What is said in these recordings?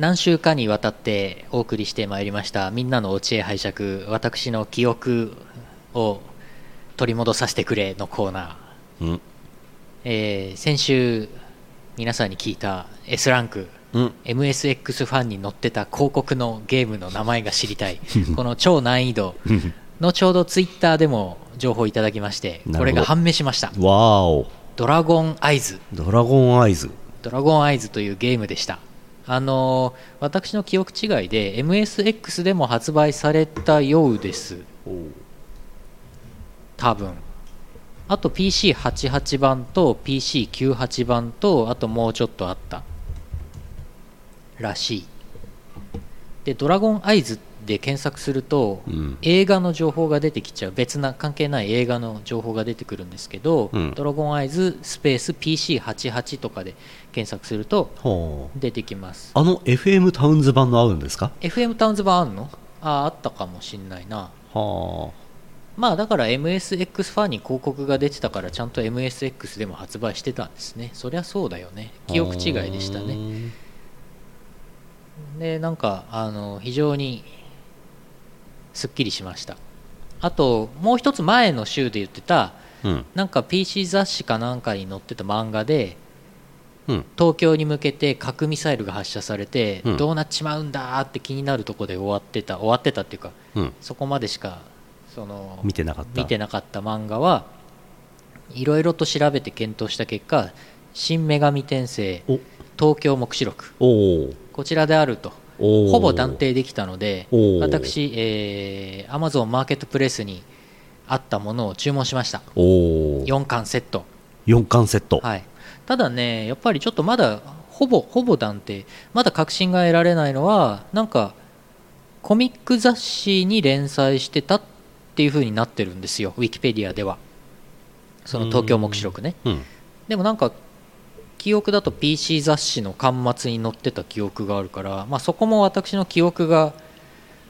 何週かにわたってお送りしてまいりましたみんなのお知恵拝借私の記憶を取り戻させてくれのコーナー、うん。えー先週皆さんに聞いた S ランクうん。MSX ファンに載ってた広告のゲームの名前が知りたい。この超難易度。後ほどツイッターでも情報いただきましてこれが判明しました。わーお。ドラゴンアイズ。ドラゴンアイズ。ドラゴンアイズというゲームでしたあの私の記憶違いで MSX でも発売されたようです。多分。あと PC88 版と PC98 版とあともうちょっとあった。らしい。でドラゴンアイズっで検索すると、うん。映画の情報が出てきちゃう別な関係ない映画の情報が出てくるんですけど、うん。ドラゴンアイズスペース PC88 とかで検索すると出てきます。あの FM タウンズ版の合うんですか？FM タウンズ版あんの？ああったかもしんないな。はまあだから MSX ファンに広告が出てたからちゃんと MSX でも発売してたんですね。そりゃそうだよね。あ記憶違いでしたね。ねでなんかあの非常にすっきりしました。あともう一つ前の週で言ってたうん。なんか PC 雑誌かなんかに載ってた漫画でうん。東京に向けて核ミサイルが発射されて、うん。どうなっちまうんだって気になるとこで終わってた終わってたっていうかうん。そこまでしかその見てなかった。見てなかった漫画はいろいろと調べて検討した結果「新女神転生お。東京黙示録。おお」こちらであるとほぼ断定できたので私、えー、Amazon マーケットプレイスにあったものを注文しました。おお4巻セット。4巻セット。はい、ただね、やっぱりちょっとまだほぼほぼ断定、まだ確信が得られないのは、なんかコミック雑誌に連載してたっていう風になってるんですよ、ウィキペディアでは。その東京黙示録ね。うん。でもなんか、記憶だと PC 雑誌の巻末に載ってた記憶があるから、まあ、そこも私の記憶が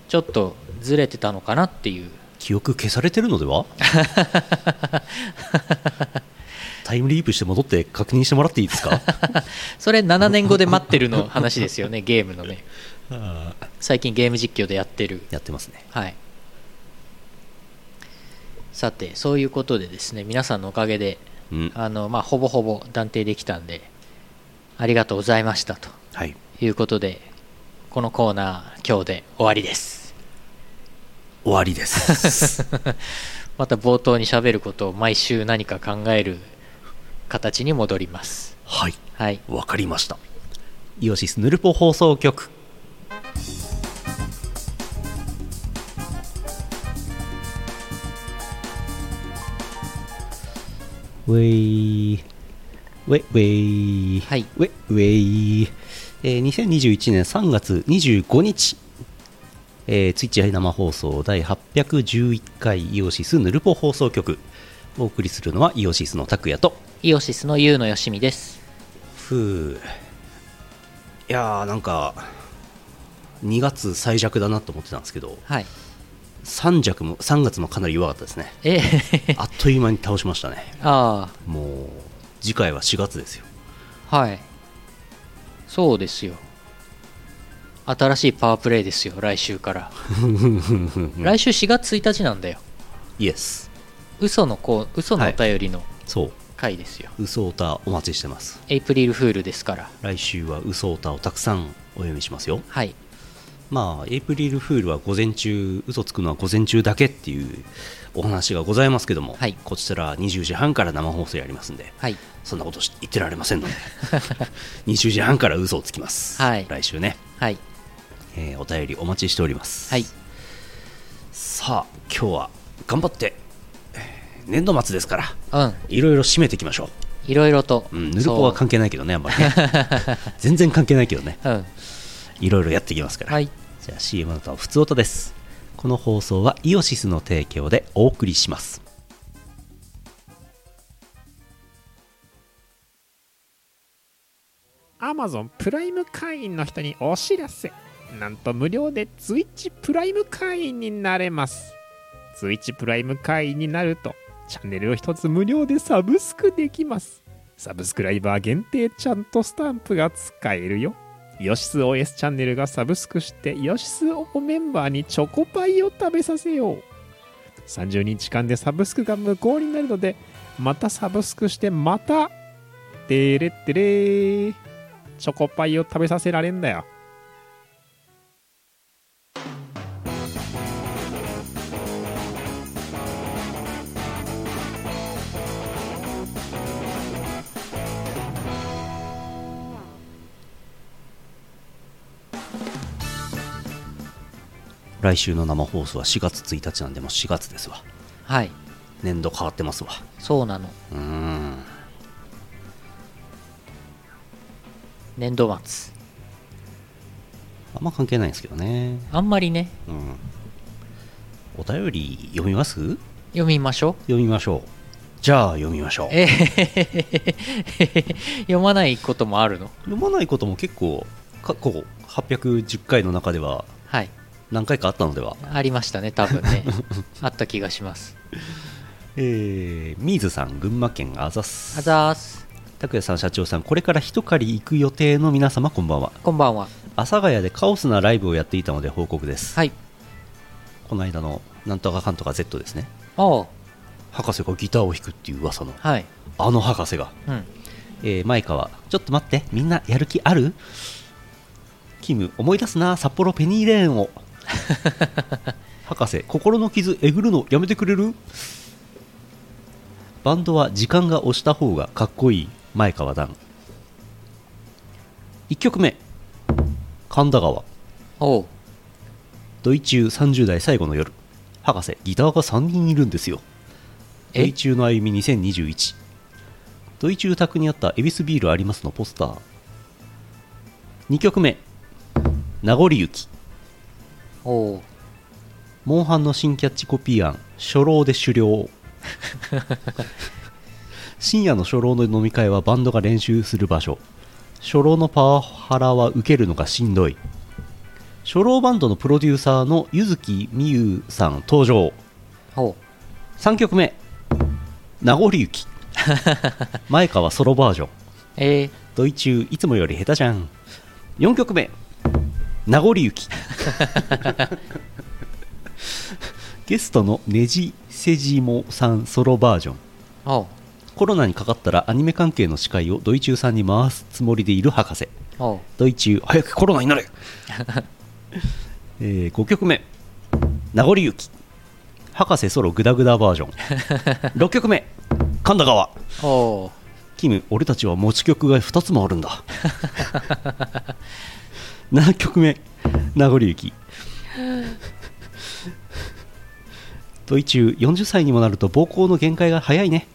ちょっとずれてたのかなっていう。記憶消されてるのでは？タイムリープして戻って確認してもらっていいですか？それ7年後で待ってるの話ですよね、ゲームのね。最近ゲーム実況でやってる。やってますねはい。さて、そういうことでですね、皆さんのおかげで、うん。あの、まあ、ほぼほぼ断定できたんで、ありがとうございましたと。はい。いうことで、このコーナー、今日で終わりです。終わりです。また冒頭に喋ることを毎週何か考える形に戻ります。はい。はい。わかりました。イオシスヌルポ放送局ウェイウェイウェイはい。ウェイウェイ、えー、2021年3月25日。えー、ツイッチ生放送第811回イオシスヌルポ放送局。お送りするのはイオシスの拓也と。イオシスのユウのよしみです。ふう。いやーなんか2月最弱だなと思ってたんですけど。はい。3弱も3月もかなり弱かったですね。えあっという間に倒しましたね。あもう次回は4月ですよ。あ、はい。そうですよ。新しいパワープレイですよ、来週から。来週4月1日なんだよ。イエス嘘のこう嘘のお便りのそう。回ですよ、嘘オタお待ちしてます。エイプリルフールですから。来週は嘘オタをたくさんお読みしますよ。はいまあエイプリルフールは午前中嘘つくのは午前中だけっていうお話がございますけども、はい。こちら20時半から生放送やりますんではい。そんなことし言ってられませんので 20時半から嘘をつきます、はい。来週ね、はい。えーお便りお待ちしております、はい。さあ今日は頑張ってえー年度末ですからうん。いろいろ締めていきましょいろいろと、う、うん、ヌルポは関係ないけどねあんまりね。全然関係ないけどね。うん。いろいろやっていきますから、はいじゃあ CM の後は普通音です。この放送はイオシスの提供でお送りします。アマゾンプライム会員の人にお知らせ。なんと無料で Twitch プライム会員になれます。Twitch プライム会員になるとチャンネルを一つ無料でサブスクできます。サブスクライバー限定ちゃんとスタンプが使えるよ。ヨシス OS チャンネルがサブスクしてヨシスオメンバーにチョコパイを食べさせよう。30日間でサブスクが無効になるのでまたサブスクしてまたてれってれチョコパイを食べさせられんだよ。来週の生放送は4月1日なんでもう4月ですわ。はい。年度変わってますわ。そうなの。うーん。年度末。あんま関係ないんですけどね。あんまりね。うん。お便り読みます？読みましょう。読みましょう。じゃあ読みましょう。えー読まないこともあるの？読まないことも結構過去810回の中でははい何回かあったのでは。ありましたね多分ね。あった気がします。えー、ミーズさん群馬県あざすあざーす拓也さん社長さんこれから一狩り行く予定の皆様こんばんは。こんばんは。阿佐ヶ谷でカオスなライブをやっていたので報告です、はい。この間のなんとかかんとか Z ですね。おう。博士がギターを弾くっていう噂の。はい。あの博士が、うん。えー、マイカはちょっと待ってみんなやる気ある？キム思い出すな札幌ペニーレーンを 博士心の傷えぐるのやめてくれる？バンドは時間が押した方がかっこいい前川段1曲目神田川。おう。ドイ中30代最後の夜。博士ギターが3人いるんですよ。ドえイ中の歩み2021ドイ中宅にあった恵比寿ビールありますのポスター。2曲目名残雪おう。モンハンの新キャッチコピー案初老で狩猟 深夜の初老の飲み会はバンドが練習する場所。初老のパワハラは受けるのがしんどい。初老バンドのプロデューサーの柚木美優さん登場。おう。3曲目。名残雪。前川ソロバージョン。えー、ドイ中いつもより下手じゃん。4曲目名残雪。ゲストのねじせじもさんソロバージョン。おう。コロナにかかったらアニメ関係の司会をドイ中さんに回すつもりでいる博士。おう。ドイ中早くコロナになれ、えー5曲目。名残雪。博士ソログダグダバージョン。6曲目。神田川。キム俺たちは持ち曲が2つもあるんだ 7曲目名残雪ドイ中40歳にもなると膀胱の限界が早いね。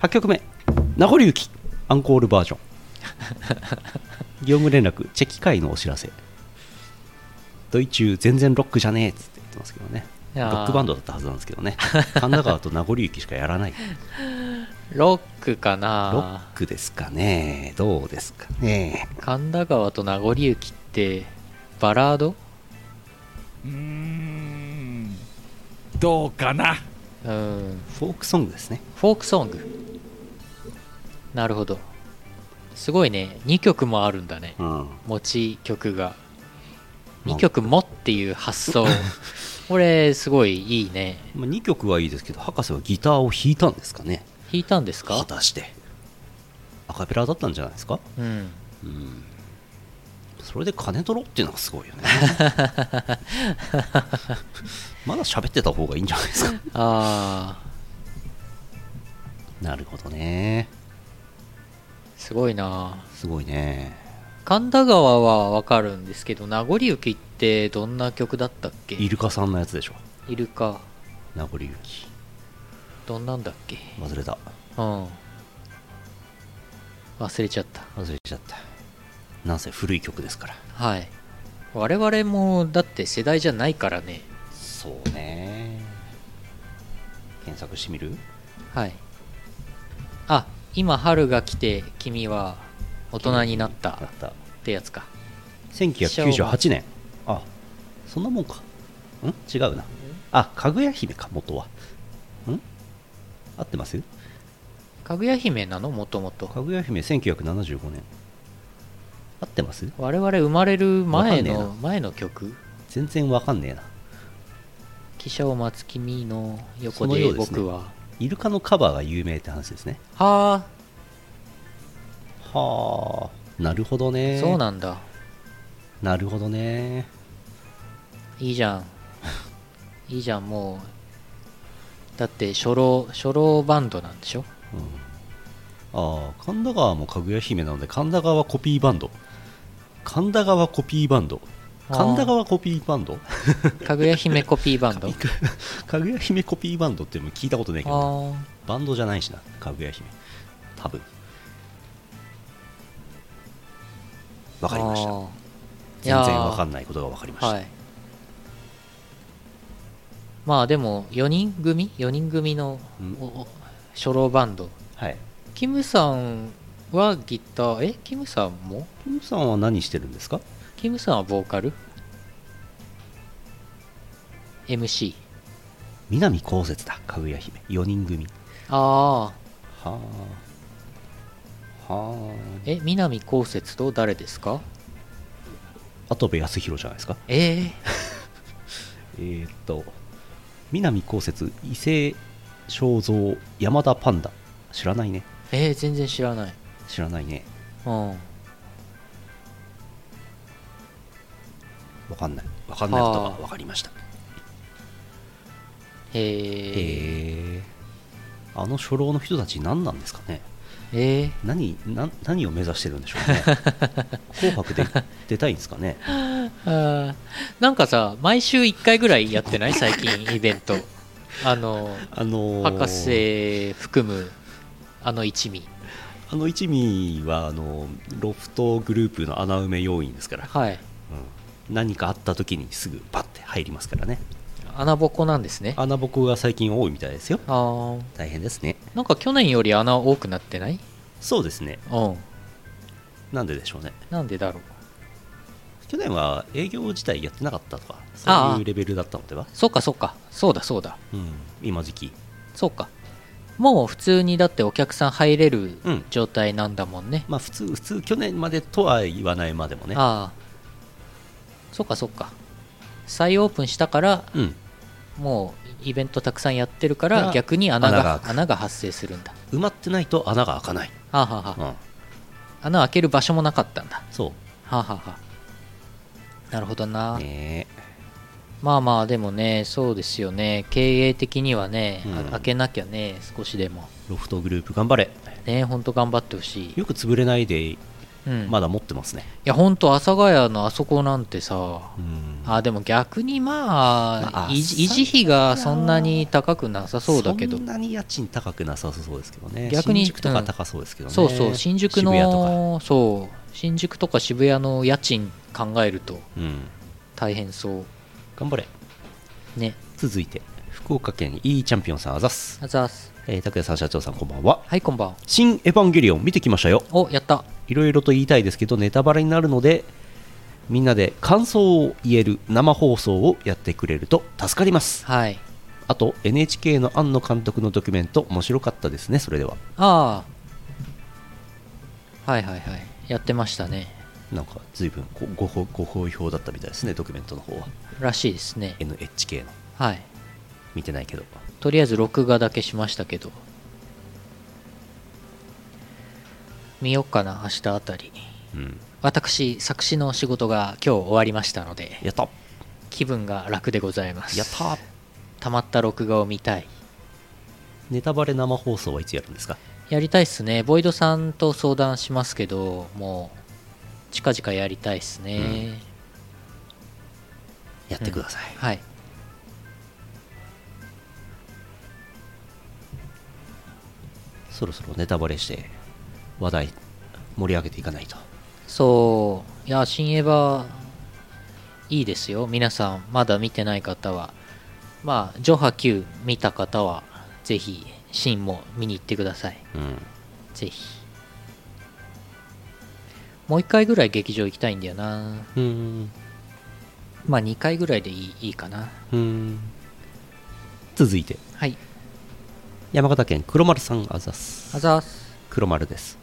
8曲目名残雪アンコールバージョン。業務連絡チェキ会のお知らせ。ドイ中全然ロックじゃねえっつって言ってますけどね。ロックバンドだったはずなんですけどね。神田川と名残雪しかやらない。ロックかロッなクですかね。どうですかね。神田川と名残雪ってバラード？うーん。どうかな？うん。フォークソングですね。フォークソング。なるほど。すごいね。2曲もあるんだね。うん。持ち曲が。2曲もっていう発想。これすごいいいね。まあ、2曲はいいですけど博士はギターを弾いたんですかね。弾いたんです果かたして。アカペラだったんじゃないですか？うん。うんそれで金取ろうっていうのがすごいよね。まだ喋ってた方がいいんじゃないですか。あー。なるほどね。すごいな。すごいね。神田川はわかるんですけど名残雪ってどんな曲だったっけ？イルカさんのやつでしょ。いるか名残雪どんなんだっけ？忘れた。うん。忘れちゃった。忘れちゃったなんせ古い曲ですから。はい。我々もだって世代じゃないからね。そうね。検索してみる？はい。あ今春が来て君は大人になったってやつか。1998年。あそんなもんか。ん？違うな。あかぐや姫か元は。ん？合ってます？かぐや姫なの？もともとかぐや姫1975年合ってます？我々生まれる前の前の曲？全然わかんねえな。汽車を待つ君の横でその僕は、イルカのカバーが有名って話ですね。ははあ。なるほどあ、ね。そうなんだ。なるほどね。いいじゃん。いいじゃんもう。だって初老初老バンドなんでしょ？ああ神田川もかぐや姫なので神田川コピーバンド神田川コピーバンド。神田川コピーバンド？かぐや姫コピーバンド。かぐや姫コピーバンドっても聞いたことないけあどバンドじゃないしなかぐや姫。多分。わかりました。全然わかんんないことがわかりました、はいまあでも4人組？4人組の初老バンド。はい。キムさんはギター。えキムさんも？キムさんは何してるんですか？キムさんはボーカル？MC 南こうせつだかぐや姫。4人組。ああはあはあえ南こうせつと誰ですか？跡部康弘じゃないですか？ええ えーっと南こうせつ伊勢正蔵山田パンダ。知らないね。えー、全然知らない知らないね。うん。わかんない。わかんないことがわかりました。へえあの初老の人たち何なんですかね。え何な何を目指してるんでしょうね。紅白で出たいんですかね。ー、あー。なんかさ毎週1回ぐらいやってない？最近 イベント。あのあのー。博士含むあの一味あの一味はあのロフトグループの穴埋め要員ですから、はい。うん。何かあった時にすぐパッて入りますからね。穴ぼこなんですね。あ穴ぼこが最近多いみたいですよ。あー。大変ですね。なんか去年より穴多くなってない？そうですね。うん。なんででしょうね。なんでだろう？去年は営業自体やってなかったとかそういうレベルだったのでは？そうかそうか。そうだそうだ。うん。今時期。そうかもう普通にだってお客さん入れるうん。状態なんだもんね、まあ普通普通去年までとは言わないまでもね。ああ。そうかそうか。再オープンしたからうん。もうイベントたくさんやってるからが逆に穴が穴が発生するんだ。埋まってないと穴が開かない、はあ、はあは。あうん、穴開ける場所もなかったんだ。そはあ、はあは。あ、なるほどな、うねまあまあでもねそうですよね。経営的にはね、あうん。開けなきゃね少しでも。ロフトグループ頑張れ。ねほんと頑張ってほしい、よく潰れないでうん、まだ持ってますね、いやほんと阿佐ヶ谷のあそこなんてさうん。あでも逆にまあ、まあ維持維持費がそんなに高くなさそうだけど。そんなに家賃高くなさそうですけどね。逆に新宿とか高そうですけどね、そうそう新宿のそう。新宿とか渋谷の家賃考えるとうん。大変そう頑張れ。ね。続いて福岡県 E チャンピオンさんあざっす、あざーす。えー、拓也さん社長さんこんばんは。はいこんばん新エヴァンゲリオン見てきましたよ。おやったいろいろと言いたいですけどネタバレになるのでみんなで感想を言える生放送をやってくれると助かります。はい。あと NHK の庵野監督のドキュメント面白かったですねそれでは。ああはいはいはい。やってましたねなんか随分ごごご好評だったみたいですねドキュメントの方は。らしいですね。NHK の。はい。見てないけど。とりあえず録画だけしましたけど。見よっかな明日あたり。うん。私作詞の仕事が今日終わりましたのでやった。気分が楽でございます。やった。たまった録画を見たい。ネタバレ生放送はいつやるんですか？やりたいっすね。ボイドさんと相談しますけどもう近々やりたいっすね、やってください、はい。そろそろネタバレして話題盛り上げていかないと。そう。いや新エヴァいいですよ。皆さんまだ見てない方は。まあジョハ Q 見た方はぜひシンも見に行ってください。うん。ぜひもう一回ぐらい劇場行きたいんだよな。うん。まあ2回ぐらいでいいいいかな。うん。続いて。はい。山形県黒丸さんあざす。あざーす。黒丸です。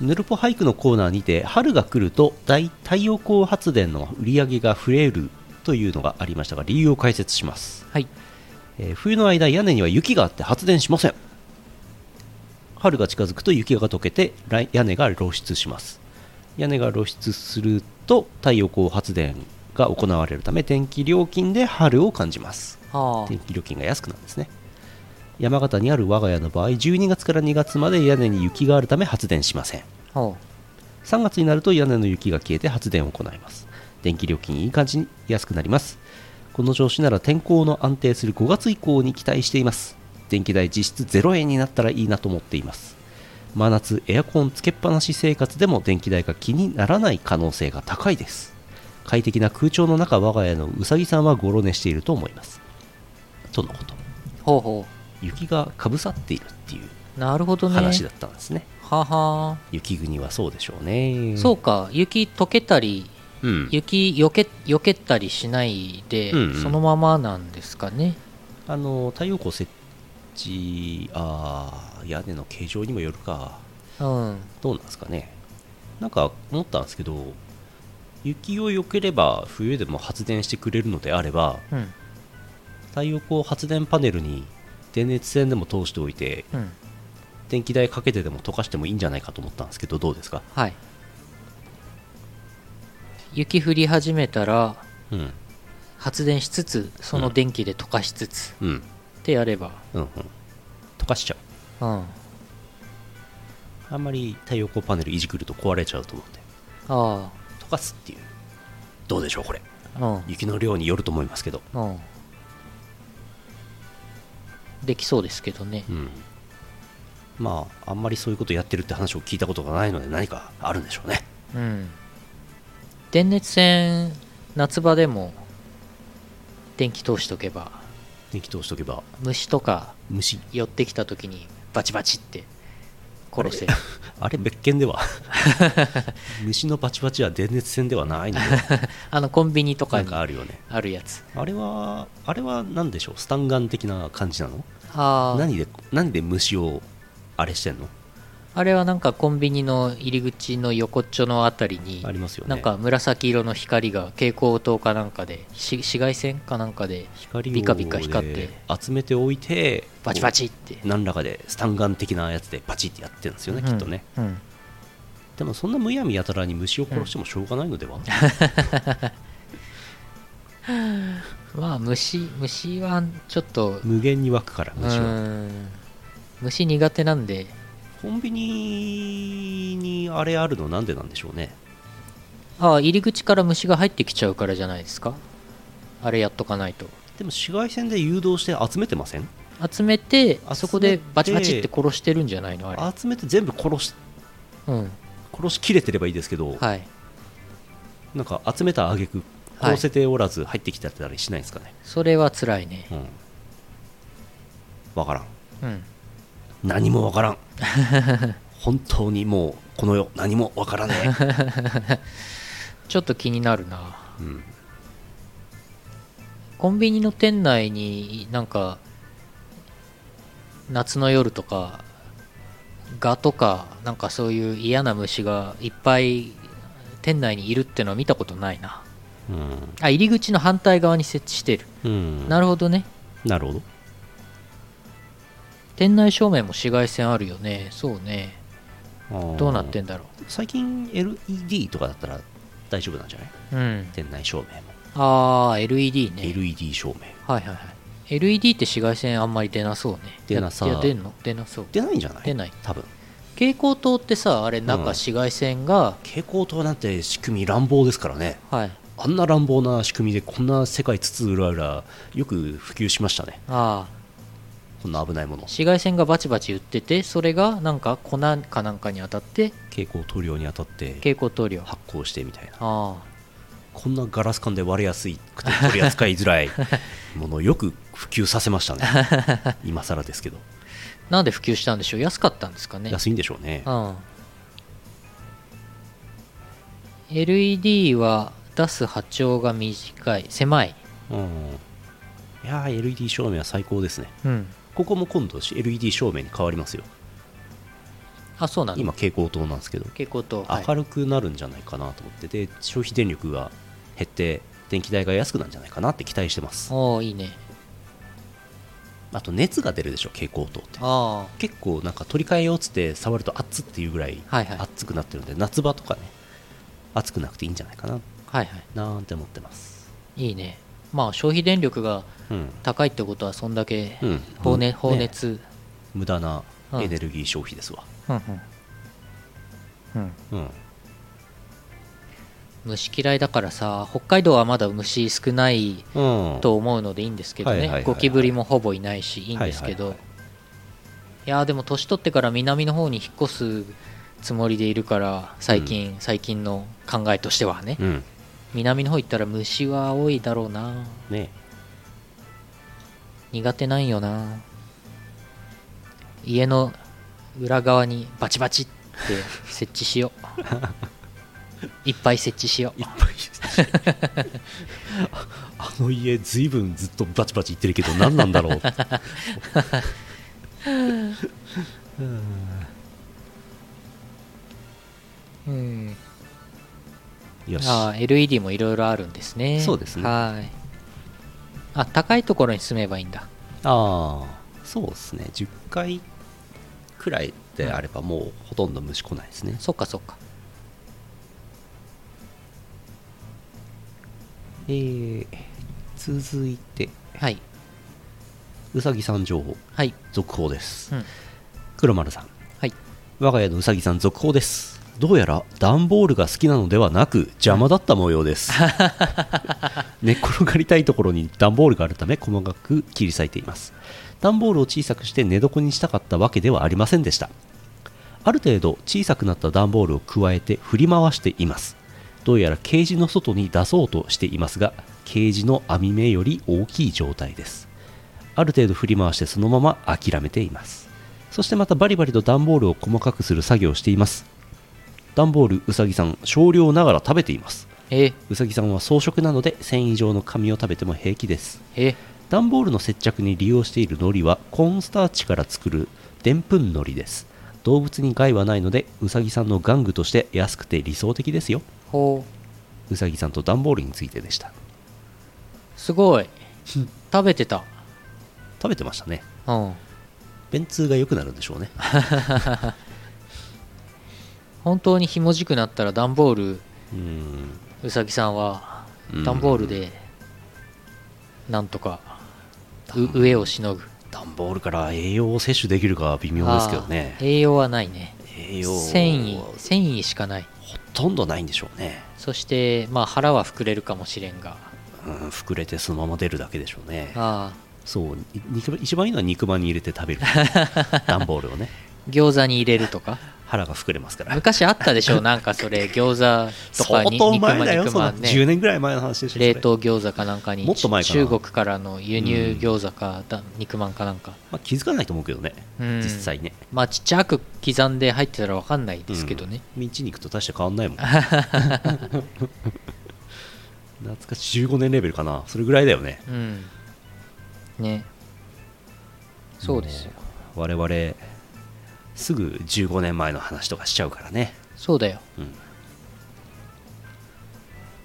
ヌルポ俳句のコーナーにて春が来ると大太陽光発電の売り上げが増えるというのがありましたが理由を解説します、はい。えー冬の間屋根には雪があって発電しません。春が近づくと雪が溶けて来屋根が露出します屋根が露出すると太陽光発電が行われるため電気料金で春を感じます。は電気料金が安くなるんですね。山形にある我が家の場合12月から2月まで屋根に雪があるため発電しません。あ。は3月になると屋根の雪が消えて発電を行います。電気料金いい感じに安くなります。この調子なら天候の安定する5月以降に期待しています。電気代実質0円になったらいいなと思っています真夏エアコンつけっぱなし生活でも電気代が気にならない可能性が高いです。快適な空調の中我が家のうさぎさんはゴロ寝していると思います。とのこと。ほうほ雪がかぶさっているっていううなるほどね。話だったんですね。はは。雪国はそうでしょうね。そうか。雪溶けたりうん。雪よけ避けたりしないで、うんうん。そのままなんですかね。あの太陽光設置あー屋根の形状にもよるか。うん。どうなんですかね。なんか思ったんですけど雪を避ければ冬でも発電してくれるのであればうん。太陽光発電パネルに電熱線でも通しておいてうん。電気代かけてでも溶かしてもいいんじゃないかと思ったんですけどどうですか？はい。雪降り始めたらうん。発電しつつその電気で溶かしつつ、うんってやればうんうん。溶かしちゃう。うん。ああんまり太陽光パネルいじくると壊れちゃうと思うんであ。溶かすっていう。どうでしょうこれ。うん。雪の量によると思いますけど。うん。できそうですけどね。うん。まああんまりそういうことやってるって話を聞いたことがないので何かあるんでしょうね。うん。電熱線夏場でも電気通しとけば電気通しとけば。虫とか虫。寄ってきた時にバチバチって殺せる。あれ？別件では。虫のバチバチは電熱線ではないので。あのコンビニとかにかあるよね。あるやつ。あれはあれは何でしょう？スタンガン的な感じなの？ああ何で何で虫をあれしてんの？あれはなんかコンビニの入り口の横っちょのあたりにありますよね。なんか紫色の光が蛍光灯かなんかでし紫外線かなんかでビカビカ光って集めておいてバチバチって。何らかでスタンガン的なやつでバチってやってるんですよね、きっとね。うん、うんでもそんなむやみやたらに虫を殺してもしょうがないのでは、まあ虫虫はちょっと無限に湧くからう虫は。ん。虫苦手なんでコンビニにあれあるのなんでなんでしょうね。ああ入り口から虫が入ってきちゃうからじゃないですか。あれやっとかないと。でも紫外線で誘導して集めてません？集めててそこでバチバチって殺してるんじゃないのあれ。集めて全部殺しうん。殺しきれてればいいですけど、はい。なんか集めた挙句はい。殺せておらず入ってきたりしないんですかね、それは辛いね。うん。わからん。うん何もわからん。本当にもうこの世何もわからね ちょっと気になるな。え、うん、コンビニの店内になんか夏の夜とかガとかなんかそういう嫌な虫がいっぱい店内にいるってのは見たことないな。あ入り口の反対側に設置してる。うんうん、なるほどね。なるほど店内照明も紫外線あるよね。そうね。どうなってんんだろ最近 LED とかだったら大丈夫なんじゃない？ううん。店内照明も、ああ LED ね。LED 照明。はいはいはい。LED って紫外線あんまり出なそうね。出なさ。いや出んの？出なそう。出ないんじゃない？出ない。多分。蛍光灯ってさあれ中うん。紫外線が、蛍光灯なんて仕組み乱暴ですからね。はい。あんな乱暴な仕組みでこんな世界津々浦々よく普及しましたね。ああこんな危ないもの。紫外線がバチバチ売っててそれがなんか粉かなんかに当たって蛍光塗料に当たって蛍光塗料。あ発光してみたいな。あこんなガラス管で割れやすいくて取り扱いづらい ものをよく普及させましたね。今更ですけど。なんで普及したんでしょう？安かったんですかね？安いんでしょうね。うん。LED は出す波長が短い。狭い。うん。いやー LED 照明は最高ですね。うんここも今度 LED 照明に変わりますよ。あそうなの？今蛍光灯なんですけど。蛍光灯、はい。明るくなるんじゃないかなと思ってで消費電力が減って電気代が安くなるんじゃないかなって期待してます。おおいいね。あと熱が出るでしょ蛍光灯って。あ結構なんか取り替えようっつって触ると熱っていうぐらいはいはい。熱くなってるんで夏場とかね暑くなくていいんじゃないかな。あはいはなんて思ってます。いいいね。まあ消費電力がうん、高いってことはそんだけうん。放,、熱ね。放熱、無駄なうん。エネルギー消費ですわ。うんうん。うん。うん。虫嫌いだからさ北海道はまだ虫少ないうん。と思うのでいいんですけどね。ゴキブリもほぼいないしいいんですけど、はいやーでも年取ってから南の方に引っ越すつもりでいるから最近、最近の考えとしてはね、うん。南の方行ったら虫は多いだろうな。ね苦手なんよな。家の裏側にバチバチって設置しよう。いっぱい設置しよう。いっぱいあの家ずいぶんずっとバチバチ言ってるけど何なんだろう。うん。よし。ああ LED もいろいろあるんですね。そうですね。はいあ高いところに住めばいいんだ。ああそうですね。10回くらいであればもうほとんど虫来ないですね、そっかそっか。えー、続いて。はい。うさぎさん情報。はい。続報です、うん。黒丸さん。はい。我が家のうさぎさん続報ですどうやら段ボールが好きなのではなく邪魔だった模様です。寝っ転がりたいところに段ボールがあるため細かく切り裂いています。段ボールを小さくして寝床にしたかったわけではありませんでした。ある程度小さくなった段ボールを加えて振り回しています。どうやらケージの外に出そうとしていますがケージの網目より大きい状態です。ある程度振り回してそのまま諦めています。そしてまたバリバリと段ボールを細かくする作業をしています段ボールうさぎさん少量ながら食べています。え。ーうさぎさんは草食なので繊維状の紙を食べても平気です。え。ー段ボールの接着に利用している海苔はコーンスターチから作るでんぷん海苔です。動物に害はないのでうさぎさんの玩具として安くて理想的ですよ。ほう。うさぎさんと段ボールについてでした。すごい。食べてた。食べてましたね。うん。便通が良くなるんでしょうね 本当にひもじくなったら段ボール。うさぎさんはうん。段ボールでなんとかう上をしのぐ。段ボールから栄養を摂取できるかは微妙ですけどね。栄養はないね。栄養。繊維繊維しかない。ほとんどないんでしょうね。そしてまあ腹は膨れるかもしれんが。うん膨れてそのまま出るだけでしょうね。ああ。そうい肉一番いいのは肉まんに入れて食べる。段ボールをね。餃子に入れるとか腹が膨れますから。昔あったでしょ なんかそれ餃子とかに相当前だよ肉まんね。10年ぐらい前の話でしょ冷凍餃子かなんかにもっと前中国からの輸入餃子かだ肉まんかなんか。まあ、気づかないと思うけどね、うん。実際ね。まあちっちゃく刻んで入ってたら分かんないですけどね、うん。ミンチ肉と大して変わんないもん。懐かしい。15年レベルかな。それぐらいだよね。うん。ね。そうですよ。我々すぐ15年前の話とかしちゃうからね。そうだよ。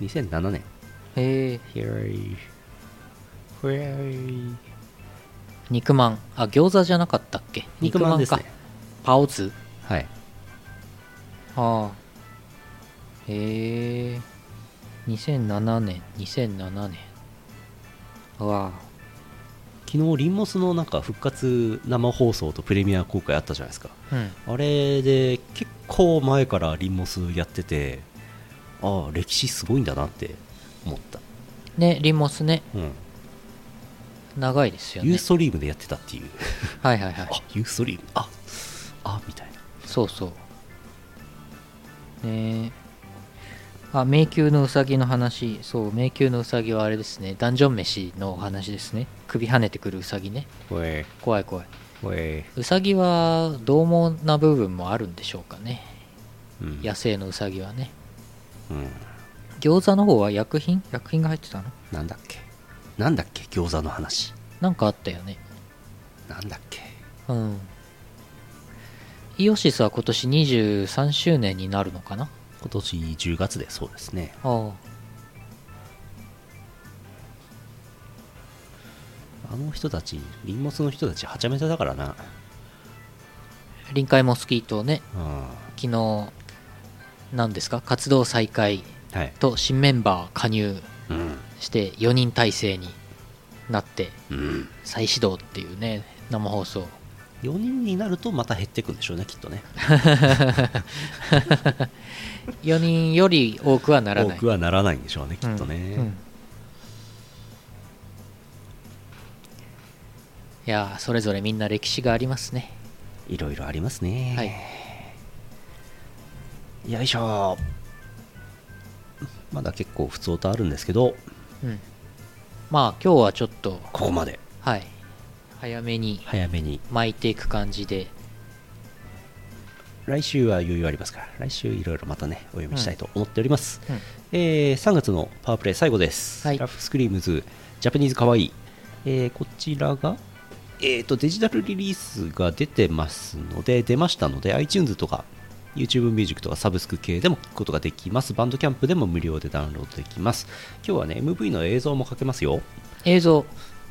2007年へえひゃいほやい肉まん。あ餃子じゃなかったっけ？肉まんですね。か。パオズ？はい。ああ。へえ。2007年。2007年。うわ昨日リンモスのなんか復活生放送とプレミア公開あったじゃないですか。うん。あれで結構前からリンモスやっててああ歴史すごいんだなって思った、ねリンモスね。うん。長いですよユーねストリームでやってたっていう。はいはいはい。あユーストリーム。ああみたいな。そうそう。ね。えあ迷宮のうさぎの話。そう迷宮のうさぎはあれですね。ダンジョン飯のお話ですね。首跳ねてくるうさぎね。怖い怖い。うさぎは獰猛な部分もあるんでしょうかね。うん。野生のうさぎはね。うん。餃子の方は薬品？薬品が入ってたの？なんだっけ？なんだっけ？餃子の話。なんかあったよね。なんだっけ？うん。イオシスは今年23周年になるのかな？今年10月でそうですね。ああ。の人たちリンモスの人たちはちゃめちゃだからな。あ臨海モスキートねうん。昨日何ですか？活動再開はい。と新メンバー加入うん。して4人体制になってうん。再始動っていうね生放送4人になるとまた減ってくんでしょうねきっとね。4人より多くはならない。多くはならないんでしょうねきっとね、うんうん。いやーそれぞれみんな歴史がありますね。いろいろありますね。はい。よいしょ。まだ結構普通音あるんですけど。うん。まあ今日はちょっと。ここまで。はい早めに早めに。巻いていく感じで。来週は余裕ありますから。来週いろいろまたねお読みしたいと思っております、うん。えー3月のパワープレイ最後です、はい。ラフスクリームズジャパニーズかわいい、えーこちらがえー、とデジタルリリースが出てますので出ましたので iTunes とか YouTube ミュージックとかサブスク系でも聞くことができます。バンドキャンプでも無料でダウンロードできます。今日はね MV の映像もかけますよ。映像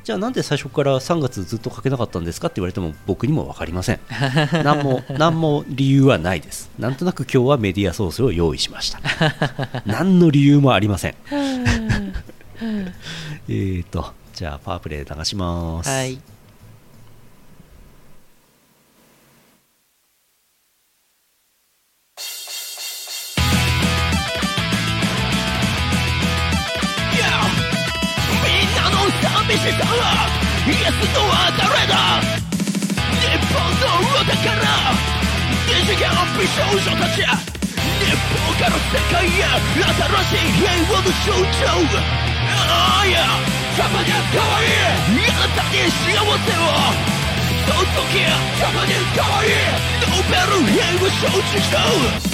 じゃあなんで最初から3月ずっとかけなかったんですかって言われても僕にも分かりません。何も何も理由はないです。なんとなく今日はメディアソースを用意しました。何の理由もありません。えーとじゃあパワープレイ流します。はいの寂しさはイエスとは誰だ。日本のお宝二次元美少女たち日本から世界へ。新しい平和の象徴ああいやジャパニーズかわいいあなたに幸せを。その時ジャパニーズかわいいノーベル平和賞受賞。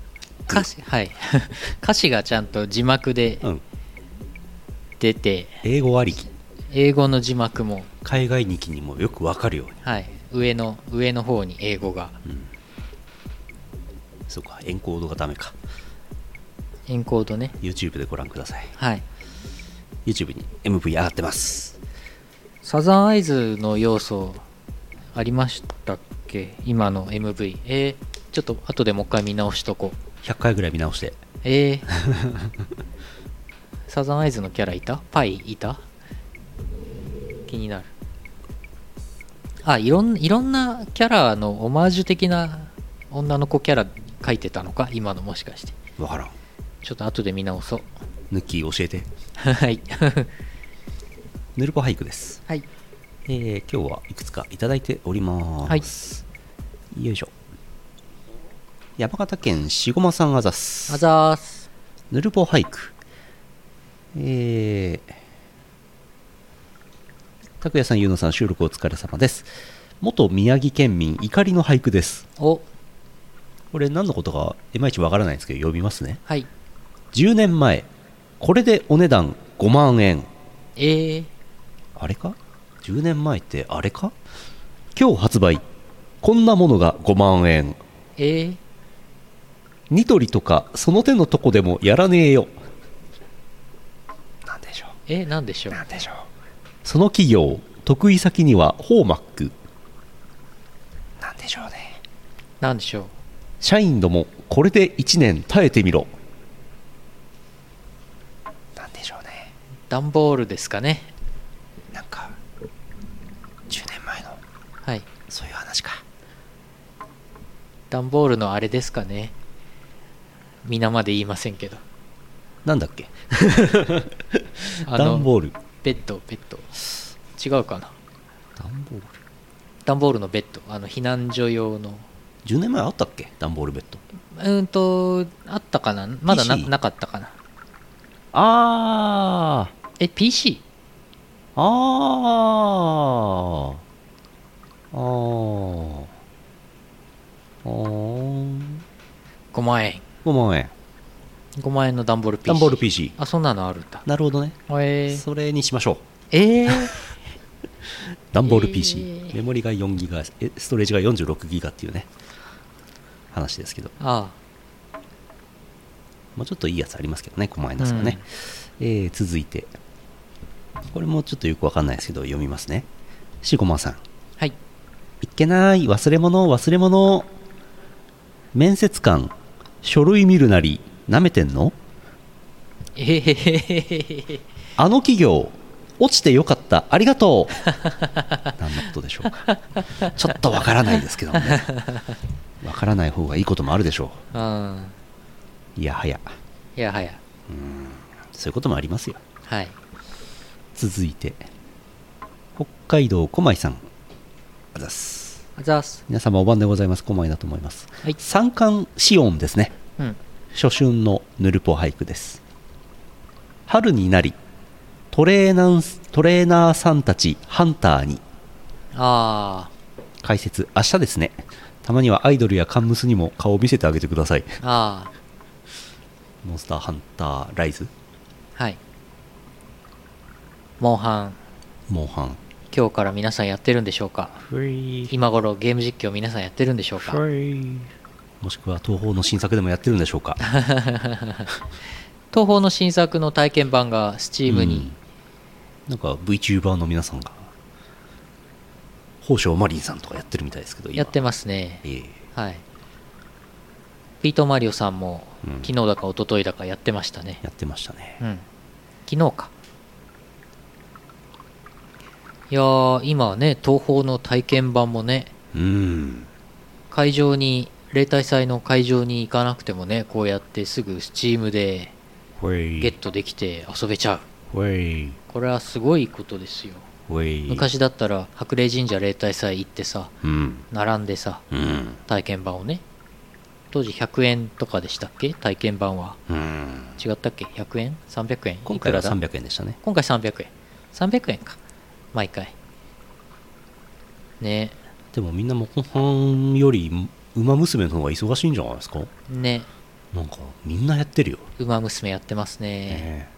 歌詞はい。歌詞がちゃんと字幕でうん。出て。英語ありき。英語の字幕も。海外日記にもよくわかるように。はい。上の上の方に英語が。そうかエンコードがダメか。エンコードね。YouTube でご覧ください。はい。YouTube に MV 上がってます。サザンアイズの要素ありましたっけ？今の MV えー、ちょっと後でもう一回見直しとこう100回ぐらい見直して。えー、サザンアイズのキャラいた？パイいた？気になる。あいろんいろんなキャラのオマージュ的な女の子キャラ書いてたのか？今のもしかして。わからん。ちょっと後で見直そう。ヌッキー教えて。はい。ヌルポ俳句です。はい。えー今日はいくつかいただいております、よいしょ山形県しごまさんあざすあざーすヌルポ俳句えー、拓也さん、ゆうのさん、収録お疲れ様です。元宮城県民、怒りの俳句です。おこれ何のことかいまいちわからないんですけど、読みますね。はい10年前、これでお値段5万円。えー、あれか ?10 年前ってあれか？今日発売。こんなものが5万円。えー、ニトリとか、その手のとこでもやらねえよ。なんでしょう？えなんでしょう？なんでしょう？その企業得意先にはホーマック。なんでしょうね？なんでしょう？社員どもこれで1年耐えてみろ。なんでしょうね？段ボールですかね。なんか10年前のはい。そういう話か。段ボールのあれですかね皆まで言いませんけど。なんだっけ？あの段ボール。ベッドベッド。違うかな。段ボール？段ボールのベッド。あの避難所用の。10年前あったっけ？段ボールベッド。うーんとあったかな？まだな？なかったかな。あえ PC? あああー。あー。5万円5万円。5万円の段ボール PC 段ボール PC あそんなのあるんだ。なるほどね。え。ー、それにしましょう。えー、段ボール PC、えー。メモリが4ギガえストレージが46ギガっていうね。話ですけど。あもうちょっといいやつありますけどね5万円ですからね、えー続いて。これもちょっとよくわかんないですけど読みますね。しごまさん。はい。いっけない。忘れ物忘れ物。面接官書類見るなりなめてんの？えへへへへあの企業落ちてよかった。ありがとう。何のことでしょうか。ちょっとわからないですけどもね。わからない方がいいこともあるでしょう。ん。ういやはや。いやはや。そういうこともありますよ。はい。続いて北海道小井さん。あざす皆様お晩でございます。小井だと思います。はい。三寒四温ですね。うん。初春のヌルポ俳句です。春になりトレーナートレーナーさんたちハンターに。あ解説明日ですね。たまにはアイドルやカンムスにも顔を見せてあげてください。ああモンスターハンターライズ？あはい。モンハン。モンハン今日から皆さんやってるんでしょうか？今頃ゲーム実況皆さんやってるんでしょうか？もしくは東宝の新作でもやってるんでしょうか？東宝の新作の体験版が Steam に、うん。なんか VTuber の皆さんが宝生マリンさんとかやってるみたいですけど今。やってますね。ええ。はい。ピート・マリオさんもうん。昨日だか一昨日だかやってましたね。やってましたね。うん。昨日かいやー今はね東宝の体験版もねうん。会場に例大祭の会場に行かなくてもねこうやってすぐ Steam でほい。ゲットできて遊べちゃう。これはすごいことですよ。昔だったら白麗神社例大祭行ってさうん。並んでさうん。体験版をね。当時100円とかでしたっけ？体験版は。うん。違ったっけ？100円？300円？今回はいくらだ？300円でしたね。今回300円。300円か毎回。ね。でもみんなモンハンより馬娘の方が忙しいんじゃないですか？ね。なんかみんなやってるよ、ウマ娘やってますね。ええ。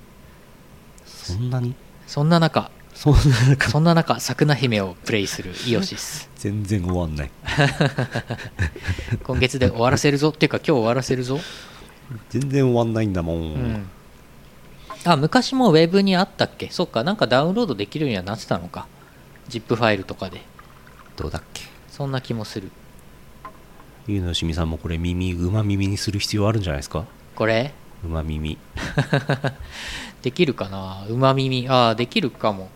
そんなに？そんな中。そんななんかそんな中桜姫をプレイする イオシス。全然終わんない。今月で終わらせるぞ。っていうか今日終わらせるぞ。全然終わんないんだもん、うんあ昔もウェブにあったっけ？そっかなんかダウンロードできるようにはなってたのか。ZIP ファイルとかで。どうだっけ？そんな気もする。ゆうのよしみさんもこれ耳馬耳にする必要あるんじゃないですか？これ？馬耳。できるかな？うま耳。ああできるかも。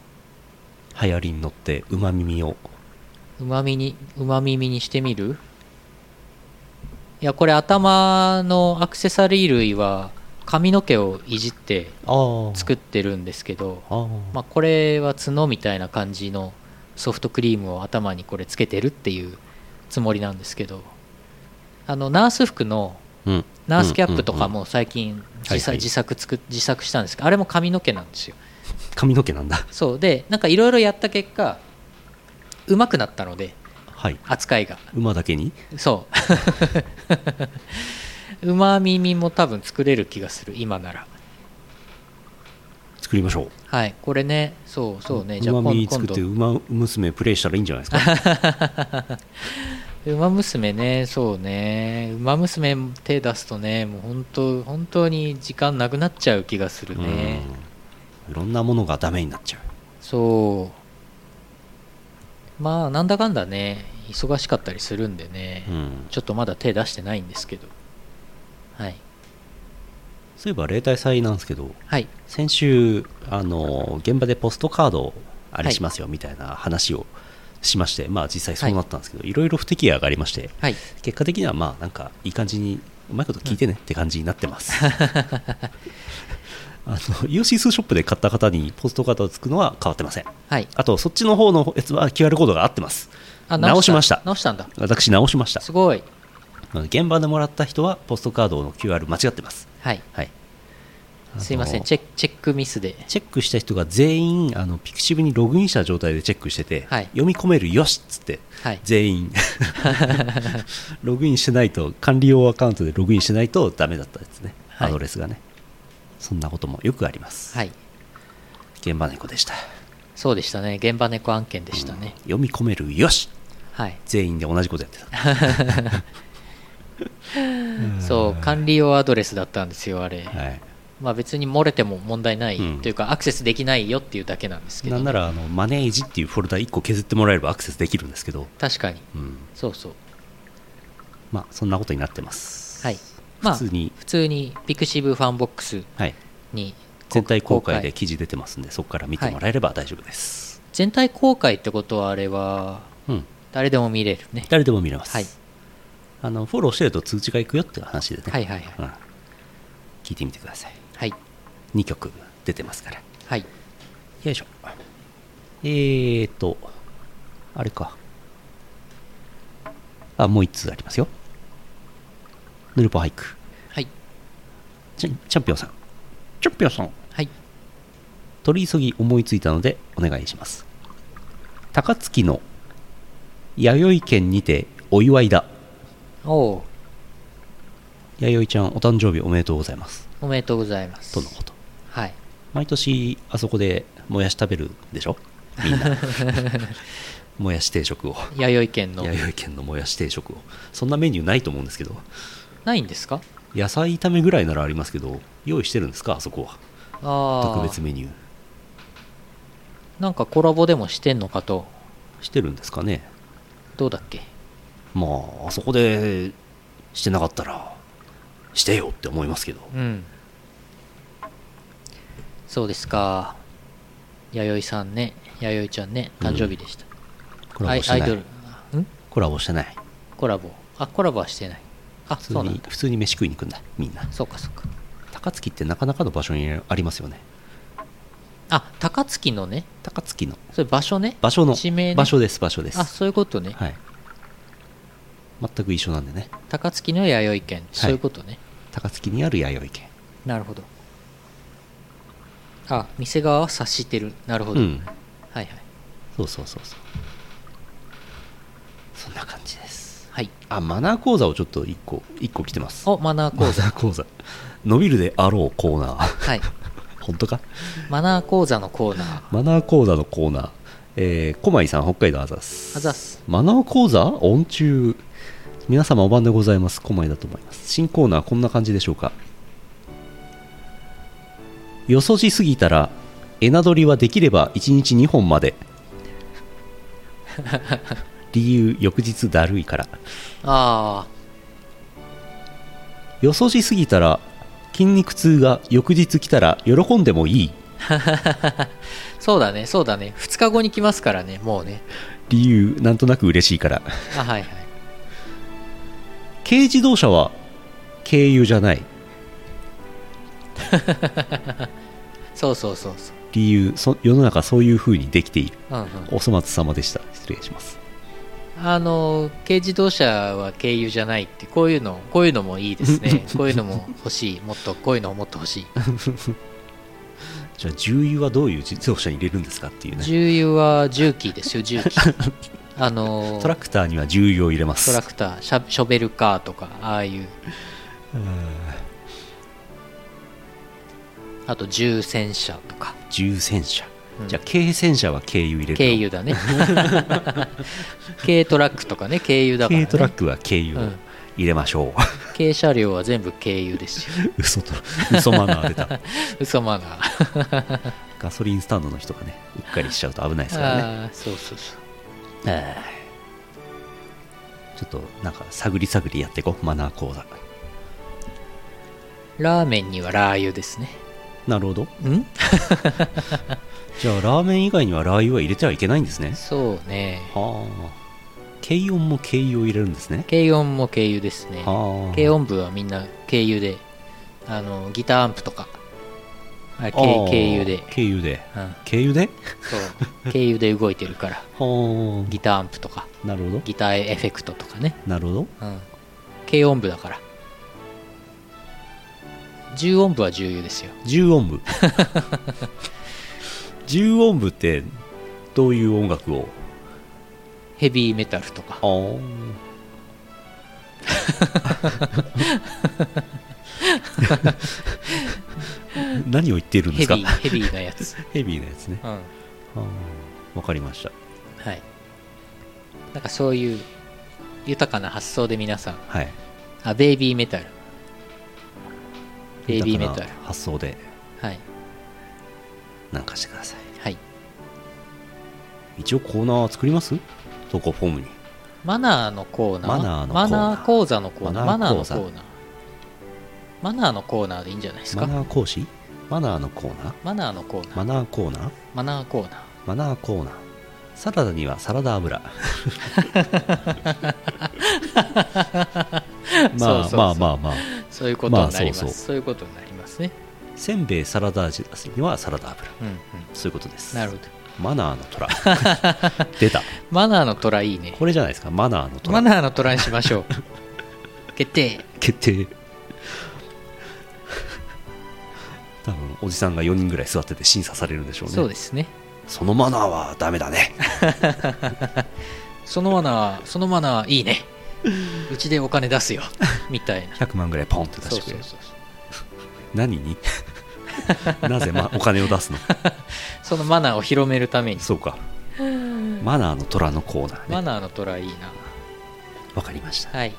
流行りに乗って馬耳を。うまみにうま耳にしてみる？いやこれ頭のアクセサリー類は髪の毛をいじって作ってるんですけど、まあ、これは角みたいな感じのソフトクリームを頭にこれつけてるっていうつもりなんですけどあのナース服のうん。ナースキャップとかも最近自作作自作したんですけどあれも髪の毛なんですよ。髪の毛なんだ。そう。でなんかいろいろやった結果うまくなったのではい。扱いが。馬だけに？そう うま耳も多分作れる気がする今なら。作りましょう。はいこれねそうそうね。じゃあ作って馬娘プレイしたらいいんじゃないですか？ウマ娘ねそうね。ウマ娘手出すとねもう本当本当に時間なくなっちゃう気がするね。うん。いろんなものがダメになっちゃう。そう。まあなんだかんだね忙しかったりするんでね、うん。ちょっとまだ手出してないんですけどはい。そういえば例大祭なんですけどはい。先週あの現場でポストカードあれしますよみたいな話をしまして、まあ実際そうなったんですけど、い、ろいろ不適合がありましてはい。結果的にはまあなんかいい感じにうまいこと聞いてねって感じになってます、あのイオシスショップで買った方にポストカードをつくのは変わってません。はい。あとそっちの方のやつは QR コードが合ってます。あ直しました。直したんだ。私直しました。すごい現場でもらった人はポストカードの QR 間違ってます。はい。はい。すいません。チェックチェックミスで。チェックした人が全員あのピクシブにログインした状態でチェックしてて、はい。読み込めるよしっつってはい。全員 ログインしてないと管理用アカウントでログインしてないとダメだったですね、はい。アドレスがね。そんなこともよくあります、はい。現場猫でした、そうでしたね。現場猫案件でしたね、読み込めるよし。はい。全員で同じことやってた そう管理用アドレスだったんですよあれ、はい。まあ別に漏れても問題ない、うん。というかアクセスできないよっていうだけなんですけど。なんならあのマネージっていうフォルダ1個削ってもらえればアクセスできるんですけど、確かに。うん、そうそう。まあそんなことになってます。はい。まあ普通に、普通にピクシブファンボックスはい、に全体公開で記事出てますんでそこから見てもらえれば大丈夫です、全体公開ってことはあれはうん。誰でも見れるね。誰でも見れます、はいあのフォローしてると通知がいくよっていう話でね、はいはいはい。うん、聞いてみてください。はい。2曲出てますから。はい。よいしょ。えーとあれか。あもう1通ありますよ。ヌルポ俳句。はい。チャチャンピオンさん。チャンピオンさん。はい。取り急ぎ思いついたのでお願いします。高槻の弥生県にてお祝いだおお弥生ちゃんお誕生日おめでとうございます。おめでとうございます。とのこと。はい。毎年あそこでもやし食べるでしょ？みんな。もやし定食を。弥生県の。弥生県のもやし定食を。そんなメニューないと思うんですけど。ないんですか？野菜炒めぐらいならありますけど用意してるんですか？あそこは。ああ特別メニュー。なんかコラボでもしてんのかと。してるんですかね。どうだっけ？まああそこでしてなかったらしてよって思いますけど。うん。そうですか。弥生さんね。弥生ちゃんね。誕生日でした、コラアボしてない。イアイドル。ん？コラボしてない。コラボ。あコラボはしてない。あ普通そうなん普通に飯食いに行くんだみんな。そうかそうか。高槻ってなかなかの場所にありますよね。あ高槻のね。高槻の。それ場所ね。場所の。地名ね。場所です場所です。あそういうことね、はい全く一緒なんでね。高槻の弥生県。そういうことね、高槻にある弥生県。なるほど。あ店側は察してる。なるほど、うん。はいはい。そうそうそうそう。そんな感じです。はい。あマナー講座をちょっと1個一個来てます。おマナー講座。マナー講座。伸びるであろうコーナー。はい。本当か？マナー講座のコーナー。マナー講座のコーナー。えー、小舞さん北海道あざす。あざっす。マナー講座？音中皆様お晩でございます。小舞だと思います。新コーナーこんな感じでしょうか。よそじすぎたらエナドリはできれば1日2本まで。理由翌日だるいから。あよそじすぎたら筋肉痛が翌日来たら喜んでもいい。あそうだねそうだね。2日後に来ますからねもうね。理由なんとなく嬉しいから。あはいはい軽自動車は軽油じゃない。そうそうそうそう。理由そ世の中そういう風にできている。うんうん。お粗末様でした。失礼します。あの軽自動車は軽油じゃないってこういうのこういうのもいいですね。こういうのも欲しい。もっとこういうのもっと欲しい。じゃあ重油はどういう自動車に入れるんですかっていうね。重油は重機ですよ重機あのトラクターには重油を入れます。トラクターシャショベルカーとかああいう。あと重戦車とか。重戦車、うん。じゃあ軽戦車は軽油入れる軽油だね。軽トラックとかね軽油だから、ね、軽トラックは軽油をうん。入れましょう、軽車両は全部軽油ですよ。嘘と嘘マナー出た。嘘マナー。ガソリンスタンドの人がねうっかりしちゃうと危ないですからね。そうそうそえーちょっとなんか探り探りやっていこう。マナー講座ラ。ーメンにはラー油ですね。なるほど。ん？じゃあラーメン以外にはラー油は入れてはいけないんですね。そうね。はあ。軽音も軽油を入れるんですね。軽音も軽油ですね。はあ。軽音部はみんな軽油であのギターアンプとかあれ軽あー。軽油で、軽油で。うん、軽油で？そう。軽油で動いてるから。はギターアンプとか。あなるほど。ギターエフェクトとかね、なるほど。うん、軽音部だから。重音部は重油ですよ。重音部？重音部ってどういう音楽を？ヘビーメタルとか 何を言っているんですか？ヘビーなやつ、ヘビーなやつね。うん、わかりました。はい。なんかそういう豊かな発想で皆さん。はい。あベイビーメタル。ベイビーメタル。発想ではい。なんかしてください。はい。一応コーナー作ります？投稿フォームに。マナーのコーナー？マナーのコーナー。マナー講座のコーナー。マナーのコーナーマナーのコーナーでいいんじゃないですマかナー講師？マナーのコーナー？マナーのコーナー。マナーコーナー？マナーコーナー。マナーコーナー。サラダにはサラダ油。まあまあまあまあ。そういうことになります、まあそうそう。そういうことになりますね。せんべいサラダ味にはサラダ油。うんうん。そういうことです。なるほど。マナーの虎。出た。マナーの虎いいね。これじゃないですか？マナーの虎。マナーの虎にしましょう。決定。決定おじさんが4人ぐらい座ってて審査されるんでしょうね。そうですね。そのマナーはダメだね。そのマナーそのマナーいいね。うちでお金出すよ。みたいな。100万ぐらいポンって出してくれる。何に？なぜ、ま、お金を出すの？そのマナーを広めるために。そうか。マナーの虎のコーナーね。マナーの虎いいな。わかりました。はい。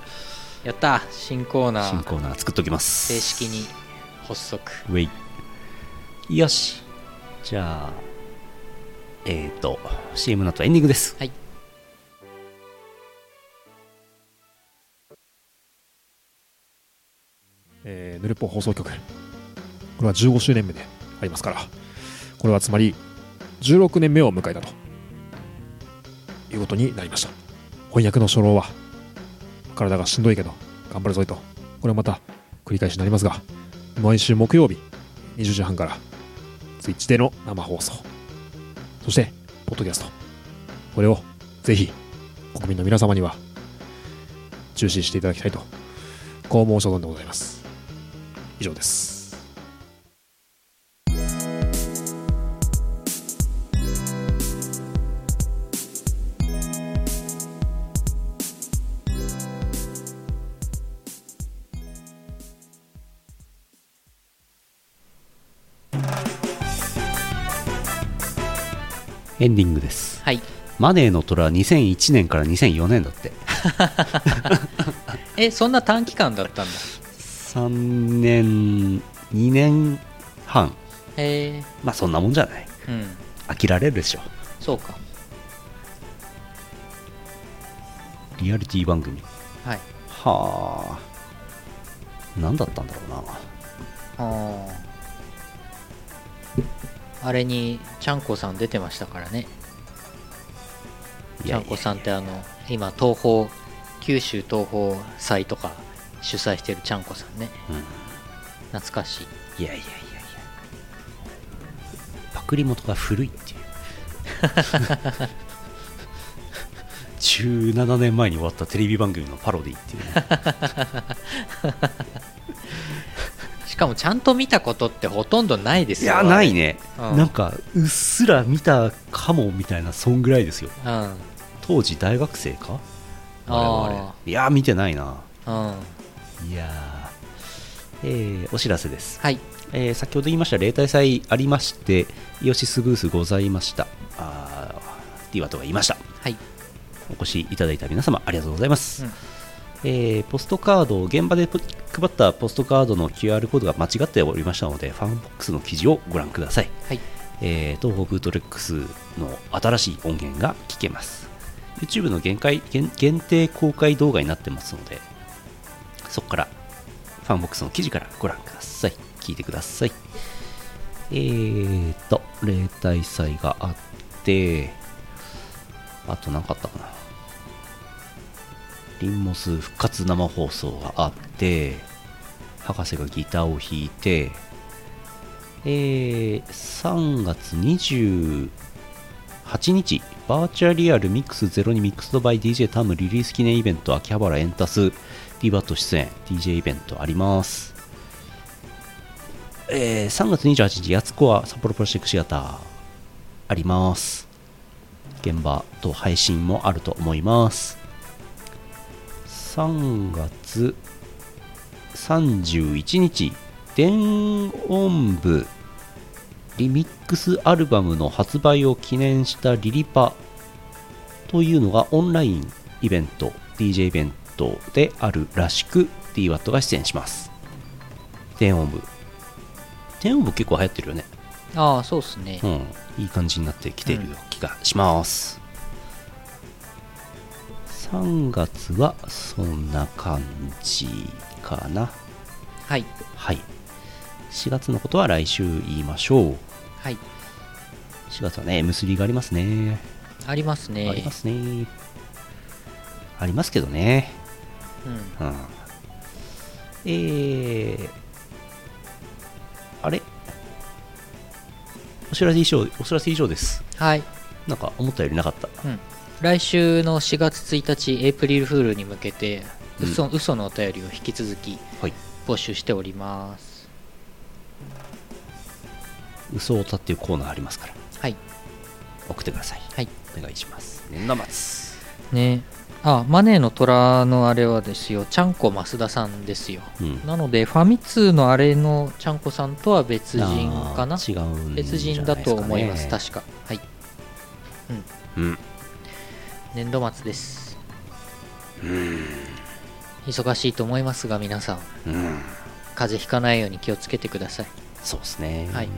やった新コーナー。新コーナー作っときます。正式に発足。ウェイよし。じゃあえっ、ー、と CM の後エンディングです。はい。えーヌルポ放送局。これは15周年目でありますから。これはつまり16年目を迎えたと。いうことになりました。翻訳の初老は体がしんどいけど頑張るぞいと。これはまた繰り返しになりますが毎週木曜日20時半からスイッチでの生放送。そしてポッドキャスト。これをぜひ国民の皆様には中止していただきたいとこう申し込んでございます。以上です。エンディングです。はい。マネーの虎は2001年から2004年だって。えそんな短期間だったんだ。3年2年半。へえまあそんなもんじゃない。うん。飽きられるでしょ。そうか。リアリティ番組。はい。はあ。何だったんだろうな。あーあれにちゃんこさん出てましたからね。ちゃんこさんってあの今東宝九州東宝祭とか主催してるちゃんこさんね。うん。懐かしい。いやいやいやいや。パクリ元が古いっていう。17年前に終わったテレビ番組のパロディっていうね。し かもちゃんと見たことってほとんどないですよ。いやないね、うん。なんかうっすら見たかもみたいなそんぐらいですよ。うん。当時大学生か？我あ々。いや見てないな。うん。いやー。えーお知らせです。はい。えー先ほど言いました例大祭ありましてイオシスブースございました。あーディワトがいました。はい。お越しいただいた皆様ありがとうございます、うんえーポストカード現場でぷ配ったポストカードの QR コードが間違っておりましたのでファンボックスの記事をご覧ください、はい。えー東方ブートレックスの新しい音源が聞けます。YouTube の限界限限定公開動画になってますのでそこからファンボックスの記事からご覧ください。聞いてください。えーと例大祭があってあと何かあったかなリンモス復活生放送があって博士がギターを弾いてえー、3月28日バーチャリアルミックスゼロにミックスドバイ DJ タムリリース記念イベント秋葉原エンタス DBAT 出演 DJ イベントありますえー、3月28日、やつこは札幌プラスチックシアターあります。現場と配信もあると思います。3月31日、電音部リミックスアルバムの発売を記念したリリパというのがオンラインイベント、DJ イベントであるらしく DWAT が出演します。電音部。電音部結構流行ってるよね。ああそうですねうん、いい感じになってきている気がします、3月はそんな感じかな。はい。はい。4月のことは来週言いましょう。はい。4月はね M3 がありますね。ありますね。ありますね。ありますけどね。うん。うん。えー、あれ？お知らせ以上お知らせ以上です。はい。なんか思ったよりなかった。うん、来週の4月1日エイプリルフールに向けてうん。嘘,、嘘のお便りを引き続きはい。募集しております。嘘をたっていうコーナーありますから。はい。送ってください。はい。お願いします。年度末。ね。あマネーの虎のあれはですよ。ちゃんこ増田さんですよ。うん。なのでファミ通のあれのちゃんこさんとは別人かな？違うね。別人だと思います。確か。はい。うん年度末です。忙しいと思いますが皆さん。うん。風邪ひかないように気をつけてください。そうですね。はい。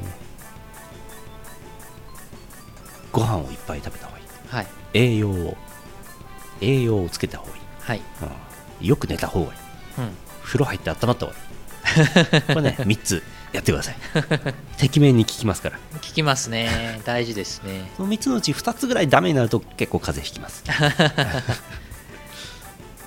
ご飯をいっぱい食べた方がいい。はい。栄養を。栄養をつけた方がいい、はい。うん。よく寝た方がいい。うん。風呂入って温まった方がいい。これね3つやってください。てきめんに効きますから。聞きますね。大事ですね。その3つのうち2つぐらいダメになると結構風邪ひきます。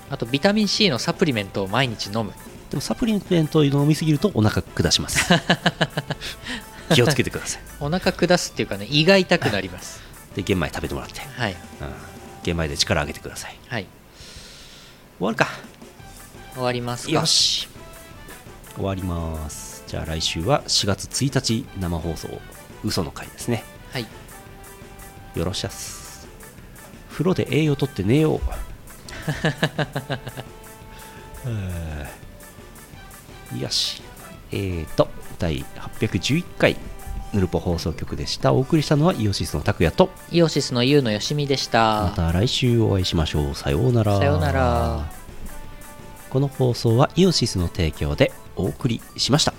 あとビタミン C のサプリメントを毎日飲む。でもサプリメントを飲みすぎるとお腹下します。気をつけてください。お腹下すっていうかね胃が痛くなります。で玄米食べてもらって、はい。うん、玄米で力上げてください。はい。終わるか。終わりますか。よし。終わりますじゃあ来週は4月1日生放送嘘の回ですね。はい。よろしゃっす。風呂で栄養とって寝よ。ううんよし。えーと第811回ヌルポ放送局でした。お送りしたのはイオシスの拓也とイオシスのユウのよしみでした。また来週お会いしましょう。さようなら。さようなら。この放送はイオシスの提供でお送りしました